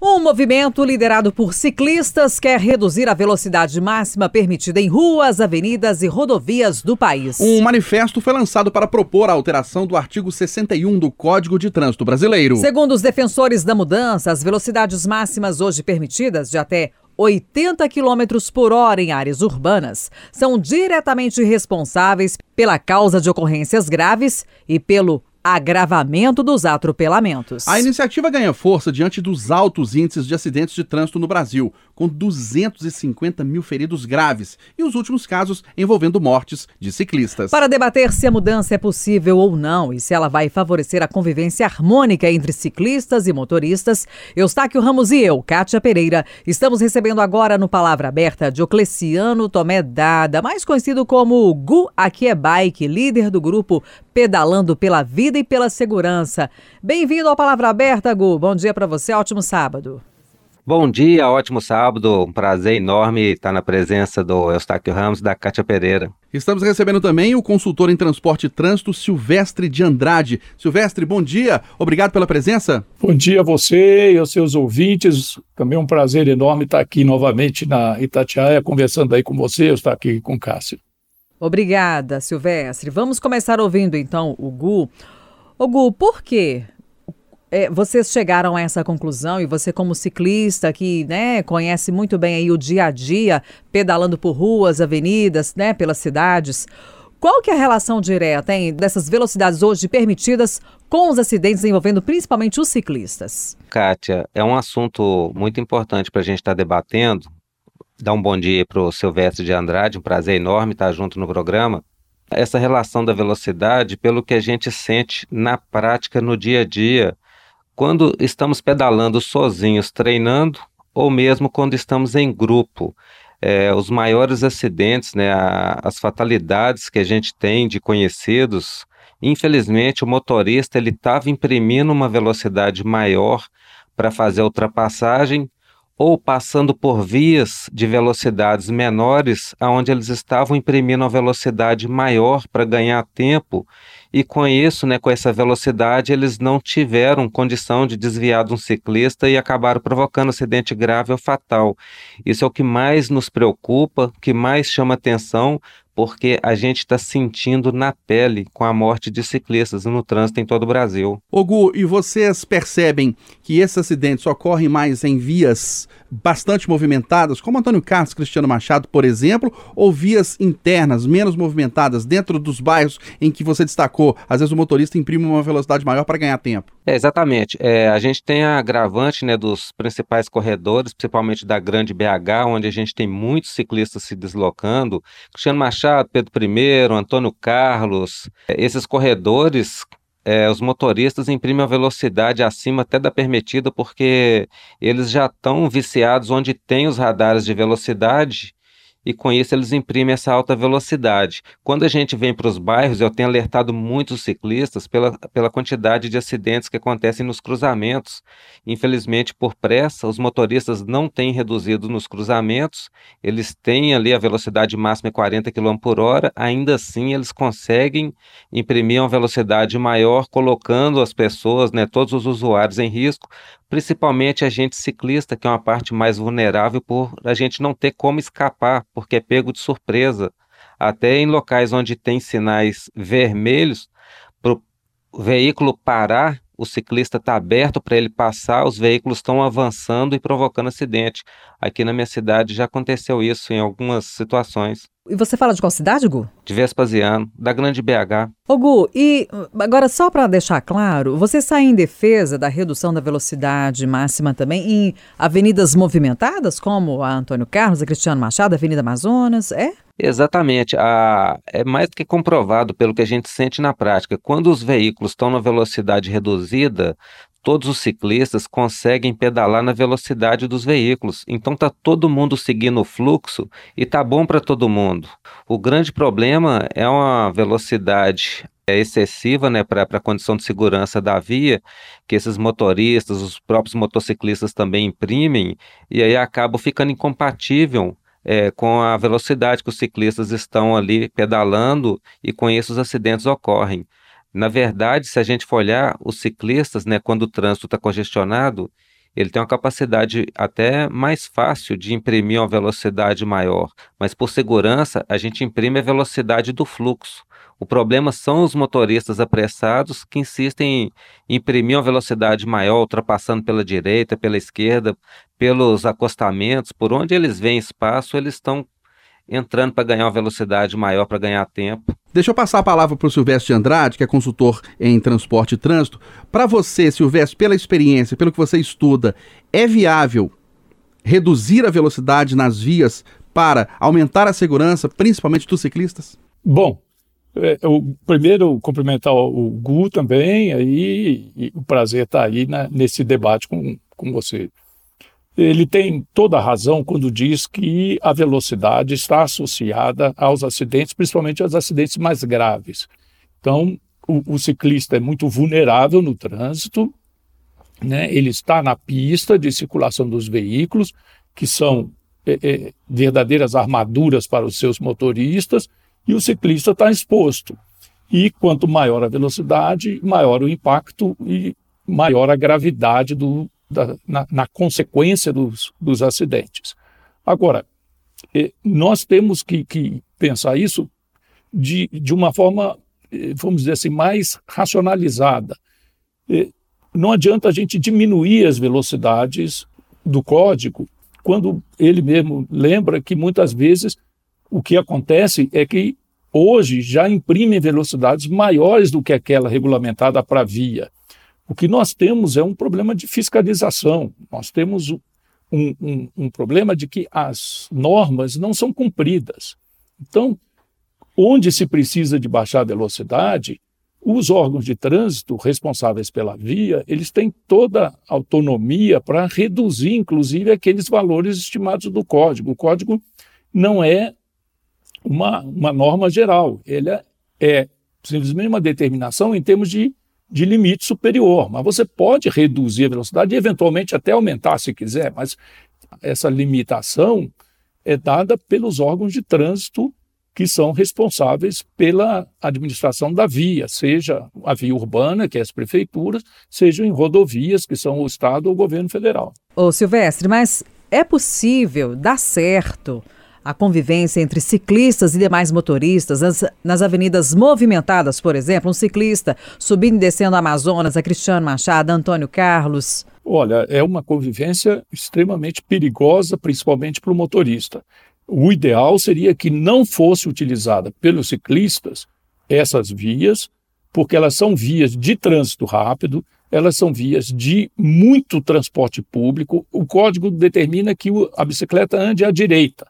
Um movimento liderado por ciclistas quer reduzir a velocidade máxima permitida em ruas, avenidas e rodovias do país. Um manifesto foi lançado para propor a alteração do artigo 61 do Código de Trânsito Brasileiro. Segundo os defensores da mudança, as velocidades máximas hoje permitidas de até 80 km por hora em áreas urbanas são diretamente responsáveis pela causa de ocorrências graves e pelo agravamento dos atropelamentos. A iniciativa ganha força diante dos altos índices de acidentes de trânsito no Brasil, com 250 mil feridos graves e os últimos casos envolvendo mortes de ciclistas. Para debater se a mudança é possível ou não e se ela vai favorecer a convivência harmônica entre ciclistas e motoristas, Eustáquio Ramos e eu, Kátia Pereira, estamos recebendo agora no Palavra Aberta Diocleciano Tomé Dada, mais conhecido como Gu Aqui é Bike, líder do grupo Pedalando pela Vida vida e pela segurança. Bem-vindo ao Palavra Aberta, Gu. Bom dia para você, ótimo sábado. Bom dia, ótimo sábado. Um prazer enorme estar na presença do Eustáquio Ramos e da Cátia Pereira. Estamos recebendo também o consultor em transporte e trânsito, Silvestre de Andrade. Silvestre, bom dia. Obrigado pela presença. Bom dia a você e aos seus ouvintes. Também é um prazer enorme estar aqui novamente na Itatiaia, conversando aí com você, eu estou aqui com o Cássio. Obrigada, Silvestre. Vamos começar ouvindo então o Gu. Ô Gu, por quê? É, vocês chegaram a essa conclusão e você como ciclista que né, conhece muito bem aí o dia a dia, pedalando por ruas, avenidas, né, pelas cidades, qual que é a relação direta hein, dessas velocidades hoje permitidas com os acidentes envolvendo principalmente os ciclistas? Kátia, é um assunto muito importante para a gente estar tá debatendo. Dá um bom dia para o Silvestre de Andrade, um prazer enorme estar junto no programa essa relação da velocidade pelo que a gente sente na prática, no dia a dia, quando estamos pedalando sozinhos, treinando, ou mesmo quando estamos em grupo. É, os maiores acidentes, né, a, as fatalidades que a gente tem de conhecidos, infelizmente o motorista ele estava imprimindo uma velocidade maior para fazer a ultrapassagem ou passando por vias de velocidades menores, aonde eles estavam imprimindo uma velocidade maior para ganhar tempo, e com isso, né, com essa velocidade, eles não tiveram condição de desviar de um ciclista e acabaram provocando acidente grave ou fatal. Isso é o que mais nos preocupa, que mais chama atenção, porque a gente está sentindo na pele com a morte de ciclistas no trânsito em todo o Brasil. Ogu, e vocês percebem que esses acidentes ocorrem mais em vias bastante movimentadas, como Antônio Carlos Cristiano Machado, por exemplo, ou vias internas, menos movimentadas, dentro dos bairros em que você destacou? Às vezes o motorista imprime uma velocidade maior para ganhar tempo. É, exatamente. É, a gente tem a agravante né, dos principais corredores, principalmente da Grande BH, onde a gente tem muitos ciclistas se deslocando. Cristiano Machado Pedro I, Antônio Carlos, é, esses corredores, é, os motoristas imprimem a velocidade acima até da permitida, porque eles já estão viciados onde tem os radares de velocidade e com isso eles imprimem essa alta velocidade. Quando a gente vem para os bairros, eu tenho alertado muitos ciclistas pela, pela quantidade de acidentes que acontecem nos cruzamentos. Infelizmente, por pressa, os motoristas não têm reduzido nos cruzamentos, eles têm ali a velocidade máxima 40 km por hora, ainda assim eles conseguem imprimir uma velocidade maior, colocando as pessoas, né, todos os usuários em risco, principalmente a gente ciclista, que é uma parte mais vulnerável por a gente não ter como escapar, porque é pego de surpresa. Até em locais onde tem sinais vermelhos, para o veículo parar, o ciclista está aberto para ele passar, os veículos estão avançando e provocando acidente. Aqui na minha cidade já aconteceu isso em algumas situações. E você fala de qual cidade, Gu? De Vespasiano, da grande BH. Ô Gu, e agora só para deixar claro, você sai em defesa da redução da velocidade máxima também em avenidas movimentadas, como a Antônio Carlos, a Cristiano Machado, a Avenida Amazonas, é? Exatamente. A, é mais do que comprovado pelo que a gente sente na prática. Quando os veículos estão na velocidade reduzida, todos os ciclistas conseguem pedalar na velocidade dos veículos. Então tá todo mundo seguindo o fluxo e tá bom para todo mundo. O grande problema é uma velocidade é excessiva né, para a condição de segurança da via, que esses motoristas, os próprios motociclistas também imprimem, e aí acaba ficando incompatível é, com a velocidade que os ciclistas estão ali pedalando, e com isso os acidentes ocorrem. Na verdade, se a gente for olhar, os ciclistas, né, quando o trânsito está congestionado, ele tem uma capacidade até mais fácil de imprimir uma velocidade maior, mas por segurança a gente imprime a velocidade do fluxo. O problema são os motoristas apressados que insistem em imprimir uma velocidade maior, ultrapassando pela direita, pela esquerda, pelos acostamentos, por onde eles veem espaço, eles estão entrando para ganhar uma velocidade maior, para ganhar tempo. Deixa eu passar a palavra para o Silvestre de Andrade, que é consultor em transporte e trânsito. Para você, Silvestre, pela experiência, pelo que você estuda, é viável reduzir a velocidade nas vias para aumentar a segurança, principalmente dos ciclistas? Bom, é, o primeiro cumprimentar o Gu também, aí o prazer estar tá aí na, nesse debate com, com você. Ele tem toda a razão quando diz que a velocidade está associada aos acidentes, principalmente aos acidentes mais graves. Então, o, o ciclista é muito vulnerável no trânsito, né? ele está na pista de circulação dos veículos, que são é, é, verdadeiras armaduras para os seus motoristas, e o ciclista está exposto. E quanto maior a velocidade, maior o impacto e maior a gravidade do, da, na, na, consequência dos, dos acidentes. Agora, eh, nós temos que, que, pensar isso de, de uma forma, eh, vamos dizer assim, mais racionalizada. Eh, não adianta a gente diminuir as velocidades do código quando ele mesmo lembra que muitas vezes o que acontece é que hoje já imprimem velocidades maiores do que aquela regulamentada para via. O que nós temos é um problema de fiscalização, nós temos um, um, um problema de que as normas não são cumpridas. Então, onde se precisa de baixar a velocidade, os órgãos de trânsito responsáveis pela via, eles têm toda a autonomia para reduzir, inclusive, aqueles valores estimados do código. O código não é uma, uma norma geral. Ele é, é simplesmente uma determinação em termos de, de limite superior. Mas você pode reduzir a velocidade e, eventualmente, até aumentar se quiser, mas essa limitação é dada pelos órgãos de trânsito que são responsáveis pela administração da via, seja a via urbana, que é as prefeituras, seja em rodovias, que são o Estado ou o governo federal. Ô Silvestre, mas é possível dar certo a convivência entre ciclistas e demais motoristas nas, nas avenidas movimentadas, por exemplo, um ciclista subindo e descendo a Amazonas, a Cristiano Machado, Antônio Carlos? Olha, é uma convivência extremamente perigosa, principalmente para o motorista. O ideal seria que não fosse utilizada pelos ciclistas essas vias, porque elas são vias de trânsito rápido, elas são vias de muito transporte público. O código determina que a bicicleta ande à direita.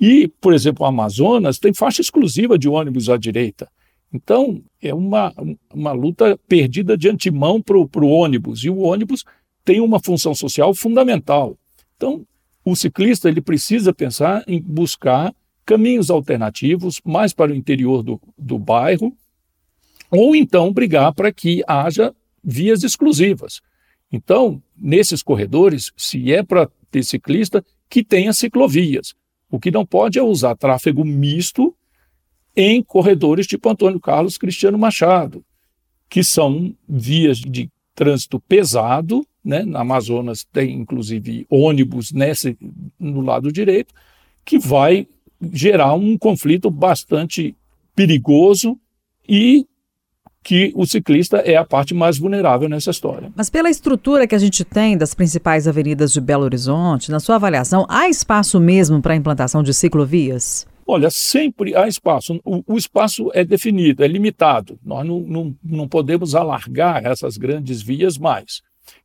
E, por exemplo, o Amazonas tem faixa exclusiva de ônibus à direita. Então, é uma, uma luta perdida de antemão para o ônibus. E o ônibus tem uma função social fundamental. Então, o ciclista ele precisa pensar em buscar caminhos alternativos mais para o interior do, do bairro, ou então brigar para que haja vias exclusivas. Então, nesses corredores, se é para ter ciclista, que tenha ciclovias. O que não pode é usar tráfego misto em corredores tipo Antônio Carlos Cristiano Machado, que são vias de trânsito pesado, né? Na Amazonas tem inclusive ônibus nesse no lado direito, que vai gerar um conflito bastante perigoso e que o ciclista é a parte mais vulnerável nessa história. Mas pela estrutura que a gente tem das principais avenidas de Belo Horizonte, na sua avaliação, há espaço mesmo para a implantação de ciclovias? Olha, sempre há espaço. O, o espaço é definido, é limitado. Nós não, não, não podemos alargar essas grandes vias mais.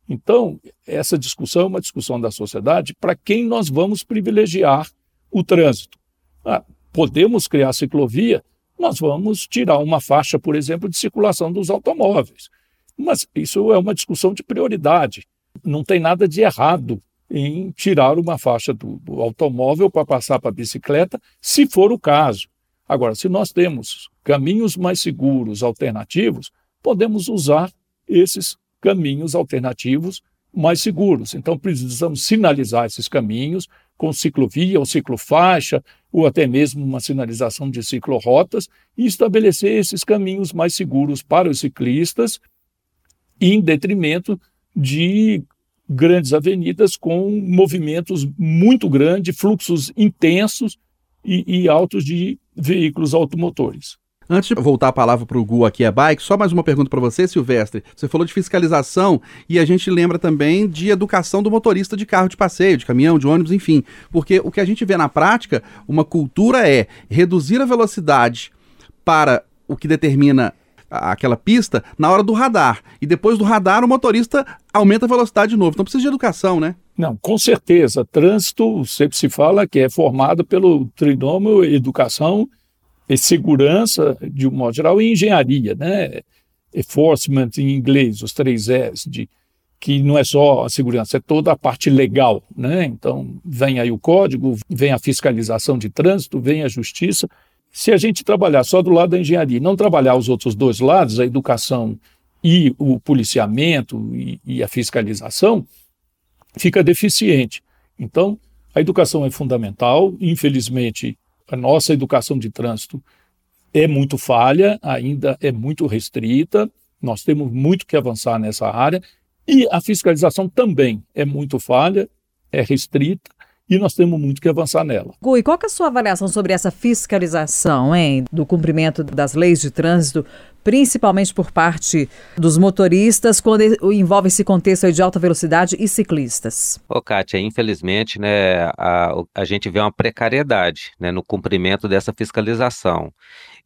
Então, essa discussão é uma discussão da sociedade para quem nós vamos privilegiar o trânsito. Ah, podemos criar ciclovia nós vamos tirar uma faixa, por exemplo, de circulação dos automóveis. Mas isso é uma discussão de prioridade. Não tem nada de errado em tirar uma faixa do, do automóvel para passar para a bicicleta, se for o caso. Agora, se nós temos caminhos mais seguros, alternativos, podemos usar esses caminhos alternativos mais seguros. Então, precisamos sinalizar esses caminhos com ciclovia ou ciclofaixa, ou até mesmo uma sinalização de ciclorotas, e estabelecer esses caminhos mais seguros para os ciclistas, em detrimento de grandes avenidas com movimentos muito grandes, fluxos intensos e, e altos de veículos automotores. Antes de voltar a palavra para o Gu aqui a bike, só mais uma pergunta para você, Silvestre. Você falou de fiscalização e a gente lembra também de educação do motorista de carro de passeio, de caminhão, de ônibus, enfim. Porque o que a gente vê na prática, uma cultura é reduzir a velocidade para o que determina aquela pista na hora do radar. E depois do radar, o motorista aumenta a velocidade de novo. Então precisa de educação, né? Não, com certeza. Trânsito sempre se fala que é formado pelo trinômio educação e segurança, de um modo geral, e engenharia, né? Enforcement em inglês, os três S, de, que não é só a segurança, é toda a parte legal, né? Então, vem aí o código, vem a fiscalização de trânsito, vem a justiça. Se a gente trabalhar só do lado da engenharia não trabalhar os outros dois lados, a educação e o policiamento e, e a fiscalização, fica deficiente. Então, a educação é fundamental, infelizmente, a nossa educação de trânsito é muito falha, ainda é muito restrita, nós temos muito que avançar nessa área, e a fiscalização também é muito falha, é restrita, e nós temos muito que avançar nela. Gui, qual é a sua avaliação sobre essa fiscalização, hein, do cumprimento das leis de trânsito, principalmente por parte dos motoristas, quando envolve esse contexto de alta velocidade e ciclistas? Ô, Kátia, infelizmente, né, a, a gente vê uma precariedade né, no cumprimento dessa fiscalização.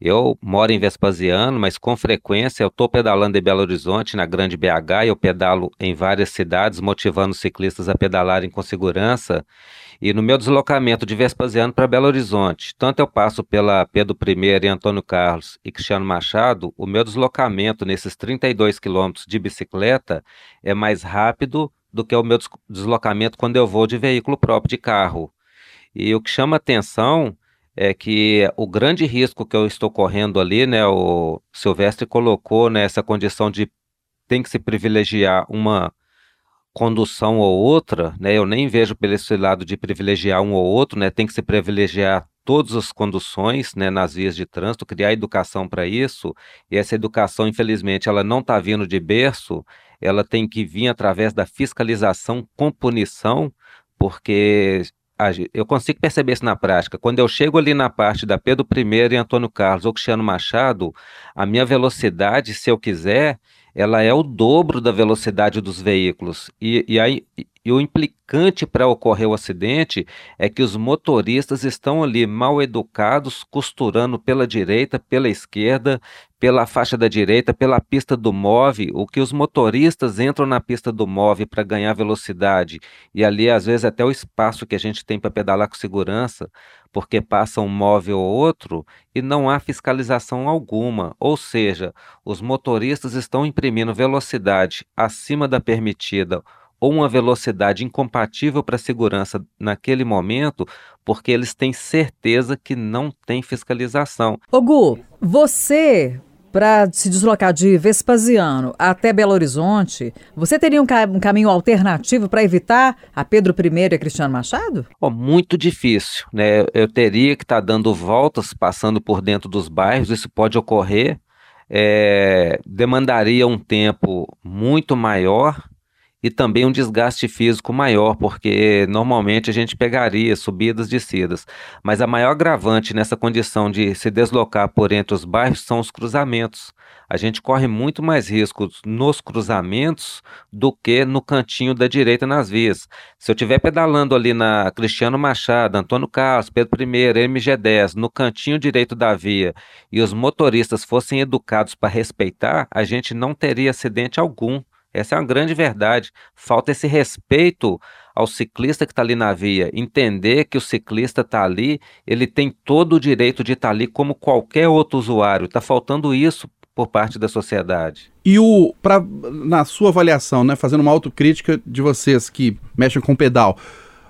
Eu moro em Vespasiano, mas com frequência eu estou pedalando em Belo Horizonte, na Grande BH, e eu pedalo em várias cidades, motivando ciclistas a pedalarem com segurança. E no meu deslocamento de Vespasiano para Belo Horizonte, tanto eu passo pela Pedro I e Antônio Carlos e Cristiano Machado, o meu deslocamento nesses 32 quilômetros de bicicleta é mais rápido do que o meu deslocamento quando eu vou de veículo próprio de carro. E o que chama atenção é que o grande risco que eu estou correndo ali, né, o Silvestre colocou nessa né, condição de tem que se privilegiar uma condução ou outra, né, eu nem vejo pelo esse lado de privilegiar um ou outro, né, tem que se privilegiar todas as conduções né, nas vias de trânsito, criar educação para isso, e essa educação, infelizmente, ela não está vindo de berço, ela tem que vir através da fiscalização com punição, porque eu consigo perceber isso na prática. Quando eu chego ali na parte da Pedro I e Antônio Carlos ou Cristiano Machado, a minha velocidade, se eu quiser, ela é o dobro da velocidade dos veículos. E, e aí, e o implicante para ocorrer o acidente é que os motoristas estão ali mal educados, costurando pela direita, pela esquerda, pela faixa da direita, pela pista do MOVE, o que os motoristas entram na pista do MOVE para ganhar velocidade, e ali às vezes até o espaço que a gente tem para pedalar com segurança, porque passa um MOVE ou outro e não há fiscalização alguma, ou seja, os motoristas estão imprimindo velocidade acima da permitida ou uma velocidade incompatível para a segurança naquele momento, porque eles têm certeza que não tem fiscalização. Ô Gu, você para se deslocar de Vespasiano até Belo Horizonte, você teria um, ca um caminho alternativo para evitar a Pedro I e a Cristiano Machado? Oh, muito difícil, né? Eu teria que estar tá dando voltas, passando por dentro dos bairros, isso pode ocorrer, é, demandaria um tempo muito maior e também um desgaste físico maior, porque normalmente a gente pegaria subidas e descidas. Mas a maior agravante nessa condição de se deslocar por entre os bairros são os cruzamentos. A gente corre muito mais riscos nos cruzamentos do que no cantinho da direita nas vias. Se eu estiver pedalando ali na Cristiano Machado, Antônio Carlos, Pedro I, MG10, no cantinho direito da via, e os motoristas fossem educados para respeitar, a gente não teria acidente algum. Essa é uma grande verdade. Falta esse respeito ao ciclista que está ali na via, entender que o ciclista está ali, ele tem todo o direito de estar tá ali como qualquer outro usuário. Está faltando isso por parte da sociedade. E o, pra, na sua avaliação, né, fazendo uma autocrítica de vocês que mexem com pedal,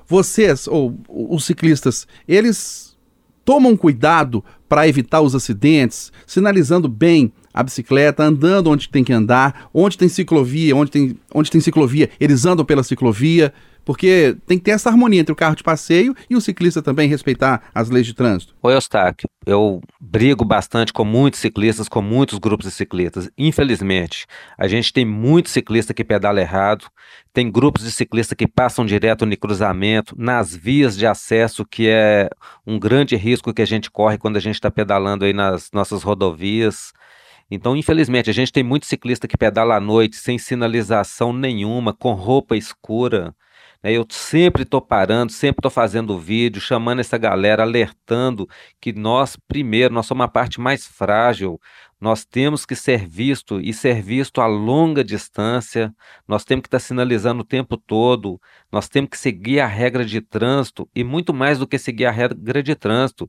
vocês, ou os ciclistas, eles tomam cuidado para evitar os acidentes, sinalizando bem a bicicleta, andando onde tem que andar, onde tem ciclovia, onde tem, onde tem ciclovia, eles andam pela ciclovia. Porque tem que ter essa harmonia entre o carro de passeio e o ciclista também respeitar as leis de trânsito. Oi, Eustáquio, eu brigo bastante com muitos ciclistas, com muitos grupos de ciclistas. Infelizmente, a gente tem muito ciclista que pedala errado, tem grupos de ciclistas que passam direto no cruzamento, nas vias de acesso, que é um grande risco que a gente corre quando a gente está pedalando aí nas nossas rodovias. Então, infelizmente, a gente tem muito ciclista que pedala à noite sem sinalização nenhuma, com roupa escura. Né? Eu sempre estou parando, sempre estou fazendo vídeo, chamando essa galera, alertando que nós, primeiro, nós somos a parte mais frágil, nós temos que ser visto e ser visto a longa distância, nós temos que estar sinalizando o tempo todo, nós temos que seguir a regra de trânsito e muito mais do que seguir a regra de trânsito,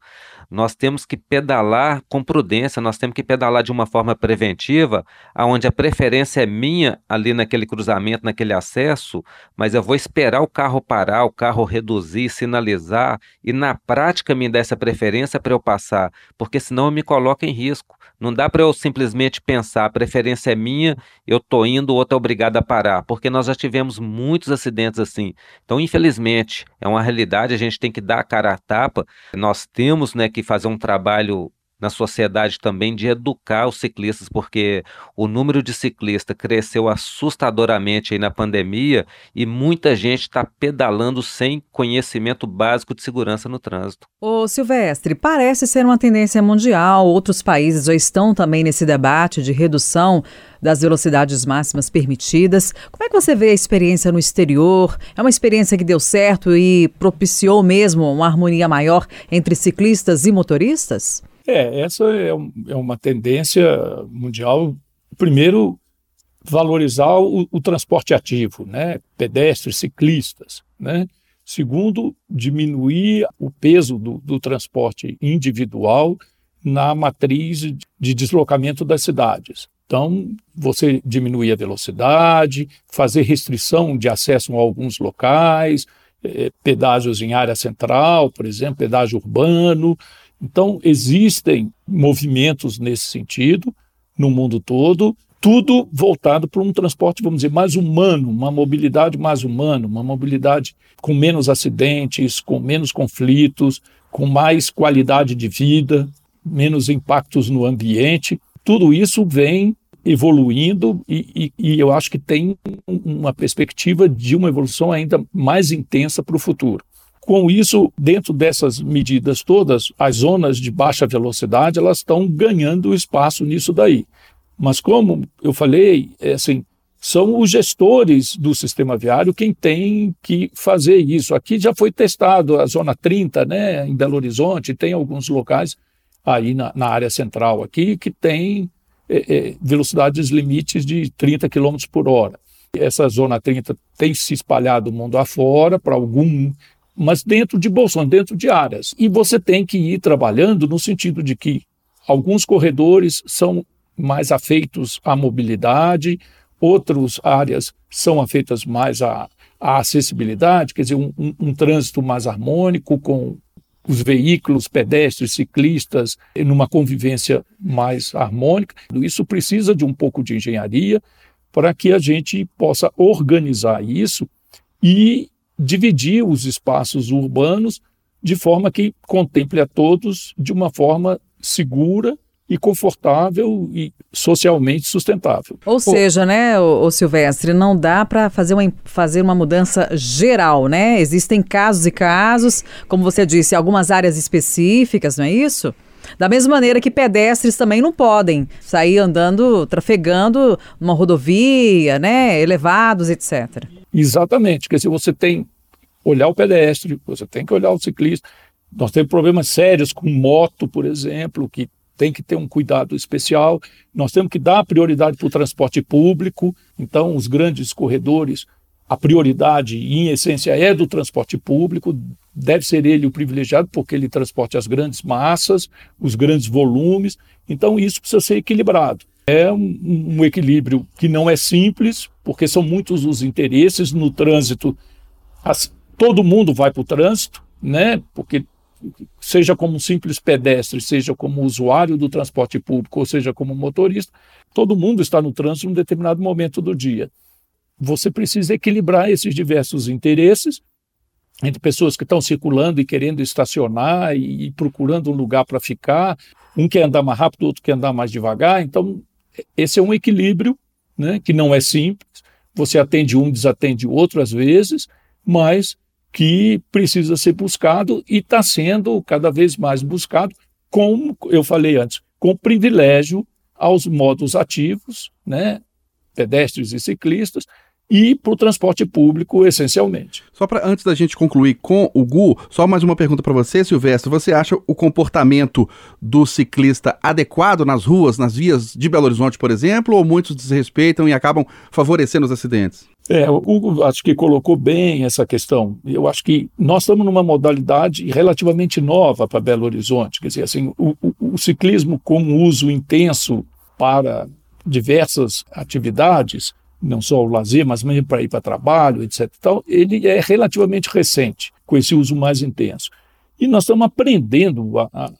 nós temos que pedalar com prudência, nós temos que pedalar de uma forma preventiva, aonde a preferência é minha ali naquele cruzamento, naquele acesso, mas eu vou esperar o carro parar, o carro reduzir, sinalizar e na prática me dar essa preferência para eu passar, porque senão eu me coloco em risco. Não dá para eu simplesmente pensar, a preferência é minha, eu estou indo, o outro é obrigado a parar, porque nós já tivemos muitos acidentes assim. Então, infelizmente, é uma realidade, a gente tem que dar a cara a tapa. Nós temos né, que fazer um trabalho na sociedade também de educar os ciclistas, porque o número de ciclistas cresceu assustadoramente aí na pandemia e muita gente está pedalando sem conhecimento básico de segurança no trânsito. Ô Silvestre, parece ser uma tendência mundial, outros países já estão também nesse debate de redução das velocidades máximas permitidas. Como é que você vê a experiência no exterior? É uma experiência que deu certo e propiciou mesmo uma harmonia maior entre ciclistas e motoristas? É, essa é, é uma tendência mundial. Primeiro, valorizar o, o, transporte ativo, né? pedestres, ciclistas. Né? Segundo, diminuir o peso do, do transporte individual na matriz de deslocamento das cidades. Então, você diminuir a velocidade, fazer restrição de acesso a alguns locais, eh, pedágios em área central, por exemplo, pedágio urbano, então, existem movimentos nesse sentido no mundo todo, tudo voltado para um transporte, vamos dizer, mais humano, uma mobilidade mais humana, uma mobilidade com menos acidentes, com menos conflitos, com mais qualidade de vida, menos impactos no ambiente. Tudo isso vem evoluindo e, e, e eu acho que tem uma perspectiva de uma evolução ainda mais intensa para o futuro. Com isso, dentro dessas medidas todas, as zonas de baixa velocidade elas estão ganhando espaço nisso daí. Mas como eu falei, é assim, são os gestores do sistema viário quem tem que fazer isso. Aqui já foi testado a zona 30, né, em Belo Horizonte, tem alguns locais aí na, na área central aqui que tem é, é, velocidades limites de 30 km por hora. Essa zona 30 tem se espalhado o mundo afora para algum mas dentro de bolsões, dentro de áreas. E você tem que ir trabalhando no sentido de que alguns corredores são mais afeitos à mobilidade, outras áreas são afeitas mais à, à acessibilidade, quer dizer, um, um, um trânsito mais harmônico com os veículos, pedestres, ciclistas, numa convivência mais harmônica. Isso precisa de um pouco de engenharia para que a gente possa organizar isso e dividir os espaços urbanos de forma que contemple a todos de uma forma segura e confortável e socialmente sustentável. Ou seja, né, o, Silvestre, não dá para fazer uma, fazer uma mudança geral, né? Existem casos e casos, como você disse, algumas áreas específicas, não é isso? Da mesma maneira que pedestres também não podem sair andando, trafegando numa rodovia, né, elevados, etc. Exatamente, quer dizer, você tem olhar o pedestre, você tem que olhar o ciclista. Nós temos problemas sérios com moto, por exemplo, que tem que ter um cuidado especial. Nós temos que dar prioridade para o transporte público. Então, os grandes corredores, a prioridade, em essência, é do transporte público. Deve ser ele o privilegiado, porque ele transporta as grandes massas, os grandes volumes. Então, isso precisa ser equilibrado. É um, um equilíbrio que não é simples, porque são muitos os interesses no trânsito. As, todo mundo vai para o trânsito, né? Porque seja como um simples pedestre, seja como usuário do transporte público, ou seja como motorista, todo mundo está no trânsito em um determinado momento do dia. você precisa equilibrar esses diversos interesses entre pessoas que estão circulando e querendo estacionar e, e procurando um lugar para ficar. Um quer andar mais rápido, outro quer andar mais devagar. Então, esse é um equilíbrio né, que não é simples. Você atende um, desatende outro às vezes, mas que precisa ser buscado e está sendo cada vez mais buscado, como eu falei antes, com privilégio aos modos ativos, né, pedestres e ciclistas, e para o transporte público, essencialmente. Só para antes da gente concluir com o Gu, só mais uma pergunta para você, Silvestre. Você acha o comportamento do ciclista adequado nas ruas, nas vias de Belo Horizonte, por exemplo, ou muitos desrespeitam e acabam favorecendo os acidentes? É, o Hugo acho que colocou bem essa questão. Eu acho que nós estamos numa modalidade relativamente nova para Belo Horizonte. Quer dizer, assim, o, o, o ciclismo como uso intenso para diversas atividades não só o lazer, mas mesmo para ir para trabalho, etc. Então, ele é relativamente recente, com esse uso mais intenso. E nós estamos aprendendo a, a,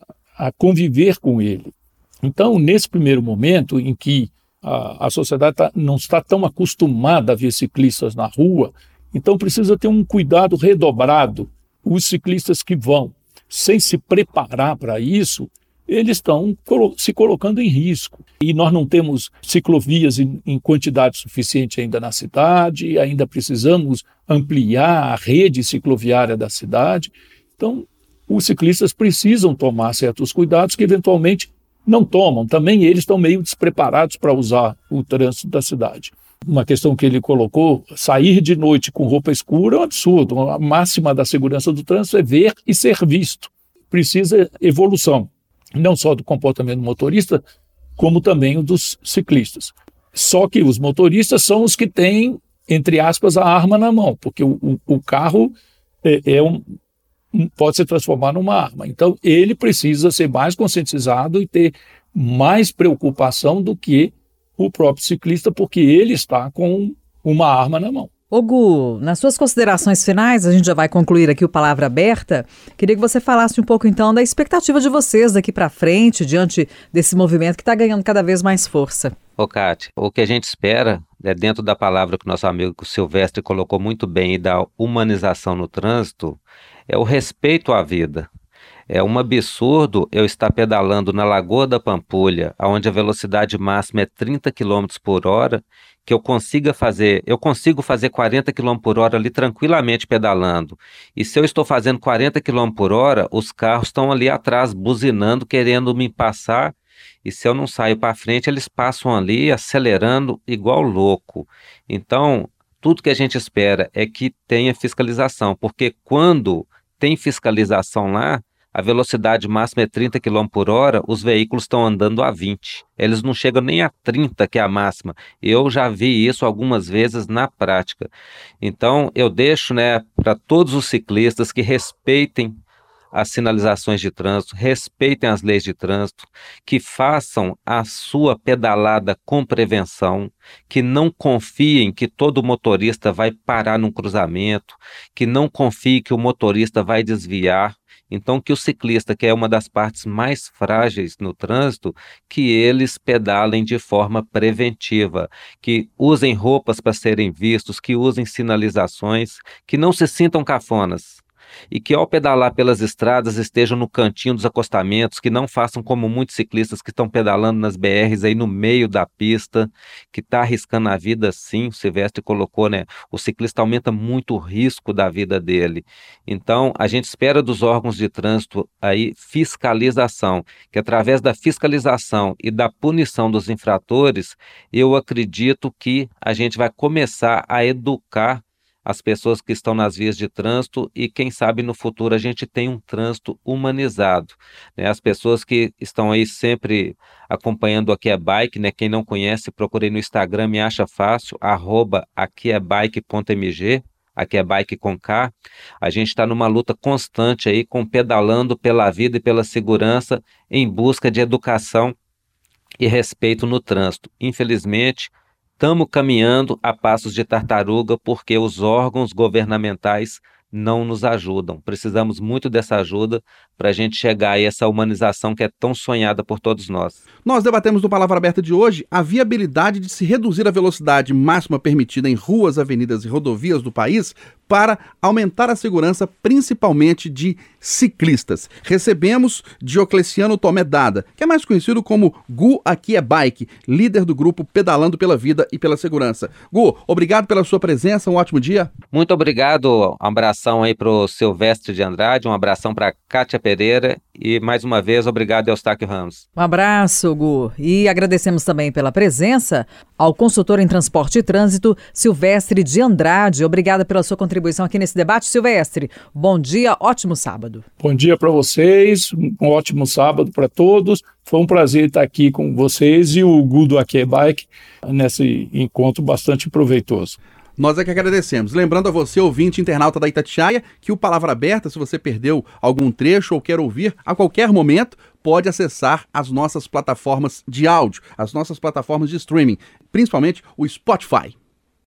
a conviver com ele. Então, nesse primeiro momento em que a, a sociedade tá, não está tão acostumada a ver ciclistas na rua, então precisa ter um cuidado redobrado. Os ciclistas que vão sem se preparar para isso, eles estão se colocando em risco. E nós não temos ciclovias em, quantidade suficiente ainda na cidade, ainda precisamos ampliar a rede cicloviária da cidade. Então, os ciclistas precisam tomar certos cuidados que eventualmente não tomam. Também eles estão meio despreparados para usar o trânsito da cidade. Uma questão que ele colocou: sair de noite com roupa escura é um absurdo. A máxima da segurança do trânsito é ver e ser visto. Precisa evolução não só do comportamento do motorista, como também o dos ciclistas. Só que os motoristas são os que têm, entre aspas, a arma na mão, porque o, o, carro é, é um, pode se transformar numa arma. Então, ele precisa ser mais conscientizado e ter mais preocupação do que o próprio ciclista, porque ele está com uma arma na mão. Ogu, nas suas considerações finais, a gente já vai concluir aqui o Palavra Aberta. Queria que você falasse um pouco então da expectativa de vocês daqui para frente, diante desse movimento que está ganhando cada vez mais força. Ô, Cátia, o que a gente espera, é dentro da palavra que nosso amigo Silvestre colocou muito bem, e da humanização no trânsito, é o respeito à vida. É um absurdo eu estar pedalando na Lagoa da Pampulha, onde a velocidade máxima é 30 km por hora, que eu consiga fazer, eu consigo fazer 40 km por hora ali tranquilamente pedalando. E se eu estou fazendo 40 km por hora, os carros estão ali atrás buzinando, querendo me passar. E se eu não saio para frente, eles passam ali acelerando igual louco. Então, tudo que a gente espera é que tenha fiscalização, porque quando tem fiscalização lá, a velocidade máxima é 30 km por hora, os veículos estão andando a 20. Eles não chegam nem a 30, que é a máxima. Eu já vi isso algumas vezes na prática. Então, eu deixo né, para todos os ciclistas que respeitem as sinalizações de trânsito, respeitem as leis de trânsito, que façam a sua pedalada com prevenção, que não confiem que todo motorista vai parar num cruzamento, que não confie que o motorista vai desviar, então, que o ciclista, que é uma das partes mais frágeis no trânsito, que eles pedalem de forma preventiva, que usem roupas para serem vistos, que usem sinalizações, que não se sintam cafonas e que ao pedalar pelas estradas estejam no cantinho dos acostamentos, que não façam como muitos ciclistas que estão pedalando nas BRs aí no meio da pista, que está arriscando a vida sim, o Silvestre colocou, né? O ciclista aumenta muito o risco da vida dele. Então, a gente espera dos órgãos de trânsito aí fiscalização, que através da fiscalização e da punição dos infratores, eu acredito que a gente vai começar a educar as pessoas que estão nas vias de trânsito e quem sabe no futuro a gente tem um trânsito humanizado. Né? As pessoas que estão aí sempre acompanhando Aqui é Bike, né? quem não conhece, procurei no Instagram, me acha fácil, arroba aqui é bike.mg, aqui é bike com K. A gente está numa luta constante aí, com pedalando pela vida e pela segurança em busca de educação e respeito no trânsito. Infelizmente, estamos caminhando a passos de tartaruga porque os órgãos governamentais não nos ajudam. Precisamos muito dessa ajuda para a gente chegar a essa humanização que é tão sonhada por todos nós. Nós debatemos no Palavra Aberta de hoje a viabilidade de se reduzir a velocidade máxima permitida em ruas, avenidas e rodovias do país para aumentar a segurança, principalmente de ciclistas. Recebemos Diocleciano Tomé Dada, que é mais conhecido como Gu Aqui é Bike, líder do grupo Pedalando pela Vida e pela Segurança. Gu, obrigado pela sua presença, um ótimo dia. Muito obrigado, um abração aí para o Silvestre de Andrade, um abração para Kátia Pereira e mais uma vez obrigado Eustáquio Ramos. Um abraço, Gu. E agradecemos também pela presença ao consultor em transporte e trânsito, Silvestre de Andrade. Obrigada pela sua contribuição aqui nesse debate, Silvestre. Bom dia, ótimo sábado. Bom dia para vocês, um ótimo sábado para todos. Foi um prazer estar aqui com vocês e o Gu do Aqui Bike nesse encontro bastante proveitoso. Nós é que agradecemos. Lembrando a você, ouvinte internauta da Itatiaia, que o Palavra Aberta, se você perdeu algum trecho ou quer ouvir a qualquer momento, pode acessar as nossas plataformas de áudio, as nossas plataformas de streaming, principalmente o Spotify.